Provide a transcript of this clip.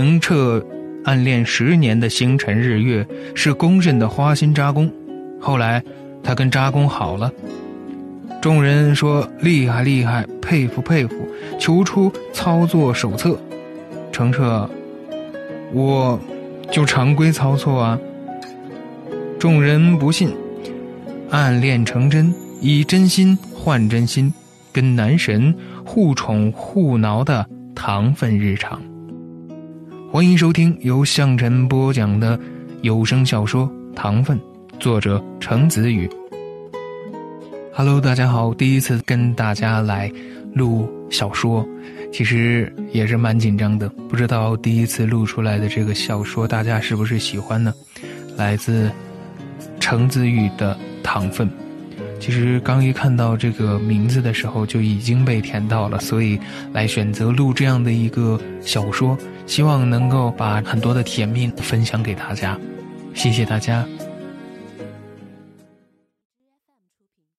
程澈暗恋十年的星辰日月是公认的花心渣攻，后来他跟渣攻好了，众人说厉害厉害，佩服佩服，求出操作手册。程澈，我就常规操作啊。众人不信，暗恋成真，以真心换真心，跟男神互宠互挠的糖分日常。欢迎收听由向晨播讲的有声小说《糖分》，作者程子宇。Hello，大家好，第一次跟大家来录小说，其实也是蛮紧张的，不知道第一次录出来的这个小说大家是不是喜欢呢？来自程子宇的《糖分》。其实刚一看到这个名字的时候，就已经被甜到了，所以来选择录这样的一个小说，希望能够把很多的甜蜜分享给大家。谢谢大家，